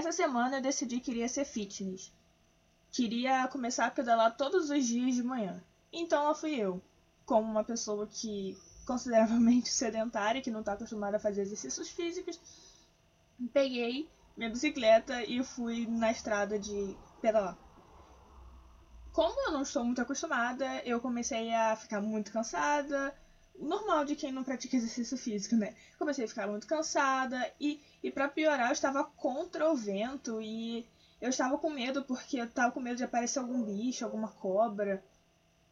Essa semana eu decidi que iria ser fitness. Queria começar a pedalar todos os dias de manhã. Então lá fui eu, como uma pessoa que consideravelmente sedentária, que não está acostumada a fazer exercícios físicos, peguei minha bicicleta e fui na estrada de pedalar. Como eu não estou muito acostumada, eu comecei a ficar muito cansada. Normal de quem não pratica exercício físico, né? Comecei a ficar muito cansada e, e para piorar, eu estava contra o vento e eu estava com medo porque eu estava com medo de aparecer algum bicho, alguma cobra.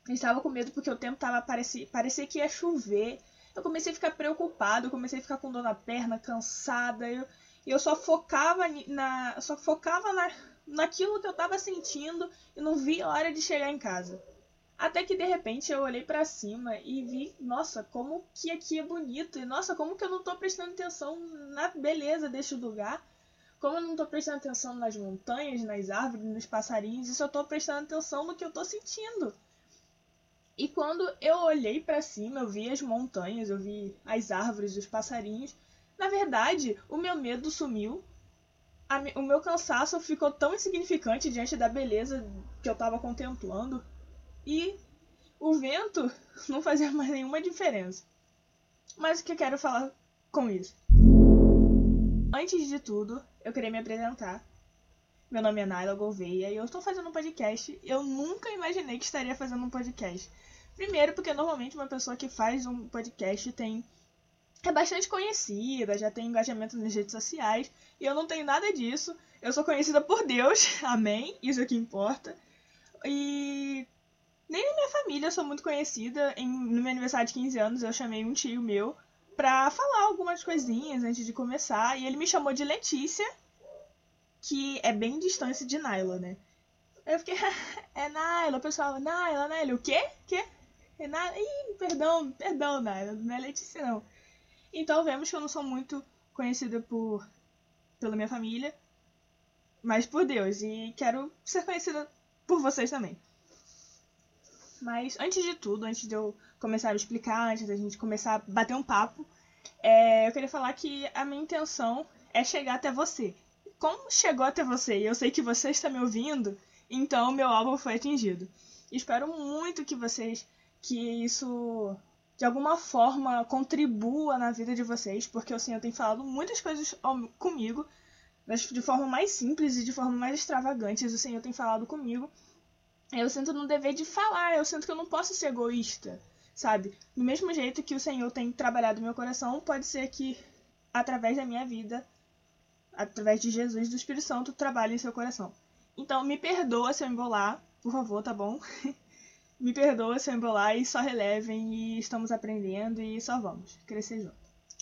Eu estava com medo porque o tempo tava parecia, parecia que ia chover. Eu comecei a ficar preocupado, eu comecei a ficar com dor na perna, cansada. Eu, eu só focava na, só focava na, naquilo que eu estava sentindo e não vi a hora de chegar em casa. Até que de repente eu olhei para cima e vi, nossa, como que aqui é bonito. E nossa, como que eu não tô prestando atenção na beleza deste lugar. Como eu não tô prestando atenção nas montanhas, nas árvores, nos passarinhos, eu tô prestando atenção no que eu tô sentindo. E quando eu olhei para cima, eu vi as montanhas, eu vi as árvores, os passarinhos. Na verdade, o meu medo sumiu. O meu cansaço ficou tão insignificante diante da beleza que eu estava contemplando. E o vento não fazia mais nenhuma diferença. Mas o que eu quero falar com isso? Antes de tudo, eu queria me apresentar. Meu nome é Naila Gouveia e eu estou fazendo um podcast. Eu nunca imaginei que estaria fazendo um podcast. Primeiro, porque normalmente uma pessoa que faz um podcast tem é bastante conhecida, já tem engajamento nas redes sociais, e eu não tenho nada disso. Eu sou conhecida por Deus, amém, isso é o que importa. E nem na minha família eu sou muito conhecida. Em, no meu aniversário de 15 anos eu chamei um tio meu pra falar algumas coisinhas antes de começar, e ele me chamou de Letícia, que é bem distância de Naila, né? Eu fiquei, é Naila, o pessoal, Naila, Naila, o quê? Quê? Renata. Ih, perdão, perdão, Naila, não é Letícia não. Então vemos que eu não sou muito conhecida por pela minha família, mas por Deus. E quero ser conhecida por vocês também. Mas antes de tudo, antes de eu começar a explicar, antes da gente começar a bater um papo, é, eu queria falar que a minha intenção é chegar até você. Como chegou até você e eu sei que você está me ouvindo, então meu alvo foi atingido. Espero muito que vocês que isso de alguma forma contribua na vida de vocês, porque o Senhor tem falado muitas coisas comigo, de forma mais simples e de forma mais extravagante. O Senhor tem falado comigo. Eu sinto no dever de falar, eu sinto que eu não posso ser egoísta, sabe? Do mesmo jeito que o Senhor tem trabalhado meu coração, pode ser que através da minha vida, através de Jesus, do Espírito Santo, trabalhe em seu coração. Então, me perdoa se eu embolar, por favor, tá bom? Me perdoa se eu embolar e só relevem e estamos aprendendo e só vamos crescer junto.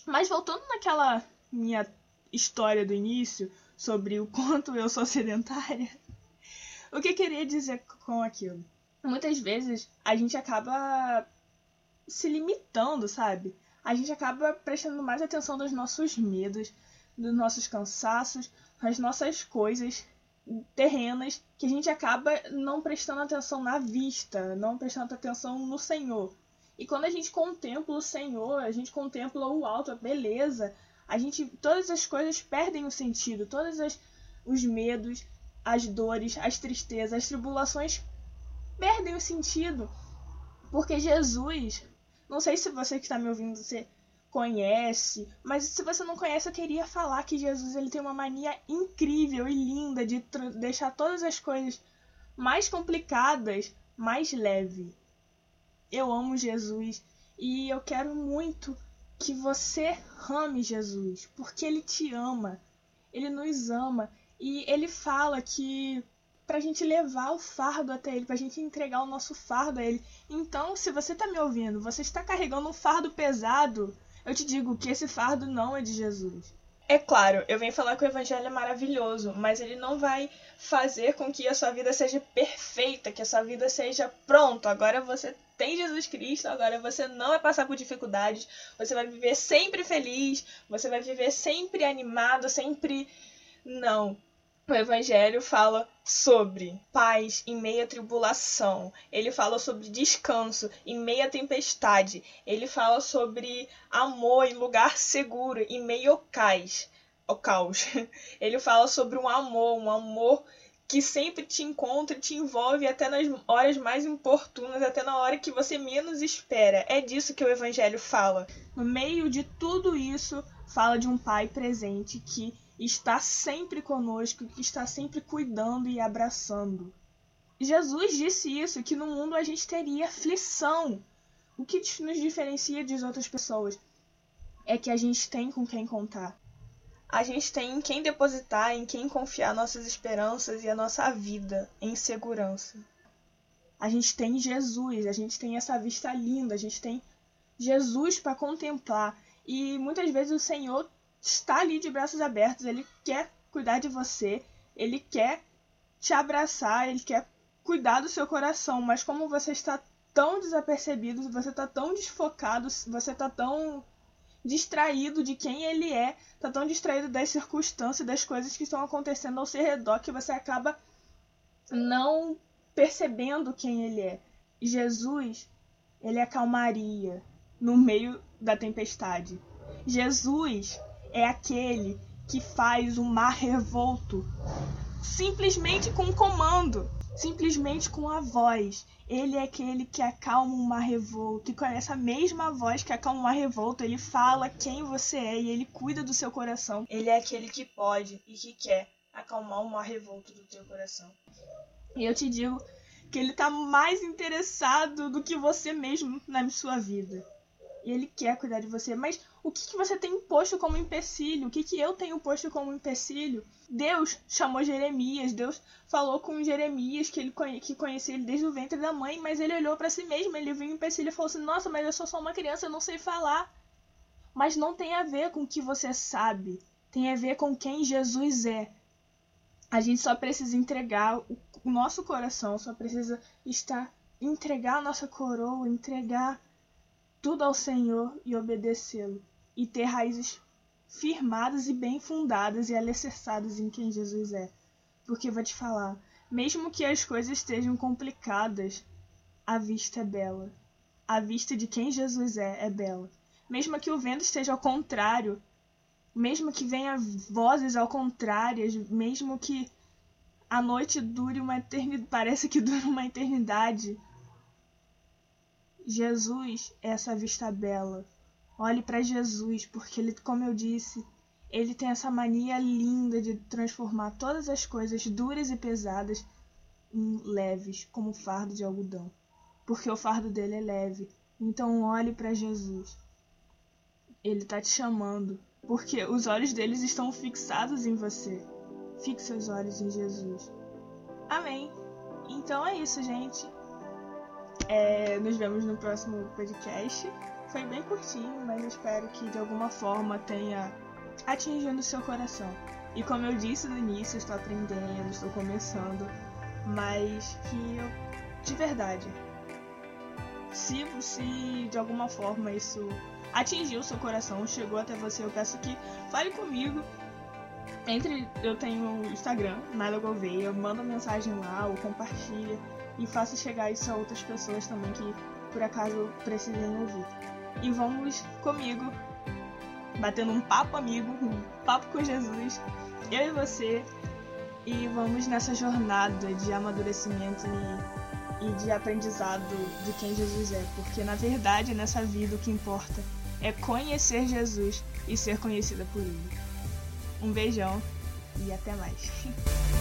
Mas voltando naquela minha história do início sobre o quanto eu sou sedentária, o que eu queria dizer com aquilo? Muitas vezes a gente acaba se limitando, sabe? A gente acaba prestando mais atenção nos nossos medos, nos nossos cansaços, nas nossas coisas terrenas que a gente acaba não prestando atenção na vista, não prestando atenção no Senhor. E quando a gente contempla o Senhor, a gente contempla o alto, a beleza, a gente todas as coisas perdem o sentido, todos as, os medos, as dores, as tristezas, as tribulações perdem o sentido. Porque Jesus, não sei se você que está me ouvindo, você conhece, mas se você não conhece, eu queria falar que Jesus ele tem uma mania incrível e linda de deixar todas as coisas mais complicadas mais leve. Eu amo Jesus e eu quero muito que você ame Jesus, porque ele te ama. Ele nos ama e ele fala que pra gente levar o fardo até ele, pra gente entregar o nosso fardo a ele. Então, se você tá me ouvindo, você está carregando um fardo pesado, eu te digo que esse fardo não é de Jesus. É claro, eu venho falar que o evangelho é maravilhoso, mas ele não vai fazer com que a sua vida seja perfeita, que a sua vida seja pronto. Agora você tem Jesus Cristo, agora você não vai passar por dificuldades, você vai viver sempre feliz, você vai viver sempre animado, sempre não. O Evangelho fala sobre paz em meia tribulação, ele fala sobre descanso em meia tempestade, ele fala sobre amor em lugar seguro, em meio ao caos. Ele fala sobre um amor, um amor que sempre te encontra, te envolve até nas horas mais importunas, até na hora que você menos espera. É disso que o evangelho fala. No meio de tudo isso, fala de um pai presente que está sempre conosco, que está sempre cuidando e abraçando. Jesus disse isso, que no mundo a gente teria aflição. O que nos diferencia das outras pessoas é que a gente tem com quem contar. A gente tem em quem depositar, em quem confiar nossas esperanças e a nossa vida em segurança. A gente tem Jesus, a gente tem essa vista linda, a gente tem Jesus para contemplar. E muitas vezes o Senhor está ali de braços abertos, ele quer cuidar de você, ele quer te abraçar, ele quer cuidar do seu coração, mas como você está tão desapercebido, você está tão desfocado, você está tão distraído de quem ele é, está tão distraído das circunstâncias, das coisas que estão acontecendo ao seu redor, que você acaba não percebendo quem ele é. Jesus, ele é calmaria no meio da tempestade. Jesus é aquele que faz o mar revolto simplesmente com um comando simplesmente com a voz. Ele é aquele que acalma um mar revolto. E com essa mesma voz que acalma um mar revolto, ele fala quem você é e ele cuida do seu coração. Ele é aquele que pode e que quer acalmar o mar revolto do teu coração. E eu te digo que ele está mais interessado do que você mesmo na sua vida e ele quer cuidar de você. Mas o que, que você tem posto como empecilho? O que, que eu tenho posto como empecilho? Deus chamou Jeremias, Deus falou com Jeremias que ele conhe que conhecia ele desde o ventre da mãe, mas ele olhou para si mesmo, ele viu o empecilho e falou assim: Nossa, mas eu sou só uma criança, eu não sei falar. Mas não tem a ver com o que você sabe, tem a ver com quem Jesus é. A gente só precisa entregar o, o nosso coração, só precisa estar entregar a nossa coroa, entregar tudo ao Senhor e obedecê-lo, e ter raízes firmadas e bem fundadas e alicerçadas em quem Jesus é. Porque vou te falar, mesmo que as coisas estejam complicadas, a vista é bela. A vista de quem Jesus é é bela. Mesmo que o vento esteja ao contrário, mesmo que venha vozes ao contrário, mesmo que a noite dure uma eternidade, parece que dura uma eternidade, Jesus é essa vista bela. Olhe para Jesus, porque ele, como eu disse, ele tem essa mania linda de transformar todas as coisas duras e pesadas em leves, como o fardo de algodão. Porque o fardo dele é leve. Então olhe para Jesus. Ele está te chamando, porque os olhos deles estão fixados em você. Fixe os olhos em Jesus. Amém. Então é isso, gente. É, nos vemos no próximo podcast. Foi bem curtinho, mas espero que de alguma forma tenha atingido o seu coração. E como eu disse no início, estou aprendendo, estou começando, mas que eu, de verdade, se, se de alguma forma isso atingiu o seu coração, chegou até você, eu peço que fale comigo. Entre, eu tenho o Instagram, Nada Gouveia, manda mensagem lá ou compartilha e faça chegar isso a outras pessoas também que por acaso precisem ouvir. E vamos comigo, batendo um papo amigo, um papo com Jesus, eu e você, e vamos nessa jornada de amadurecimento e, e de aprendizado de quem Jesus é, porque na verdade nessa vida o que importa é conhecer Jesus e ser conhecida por Ele. Um beijão e até mais.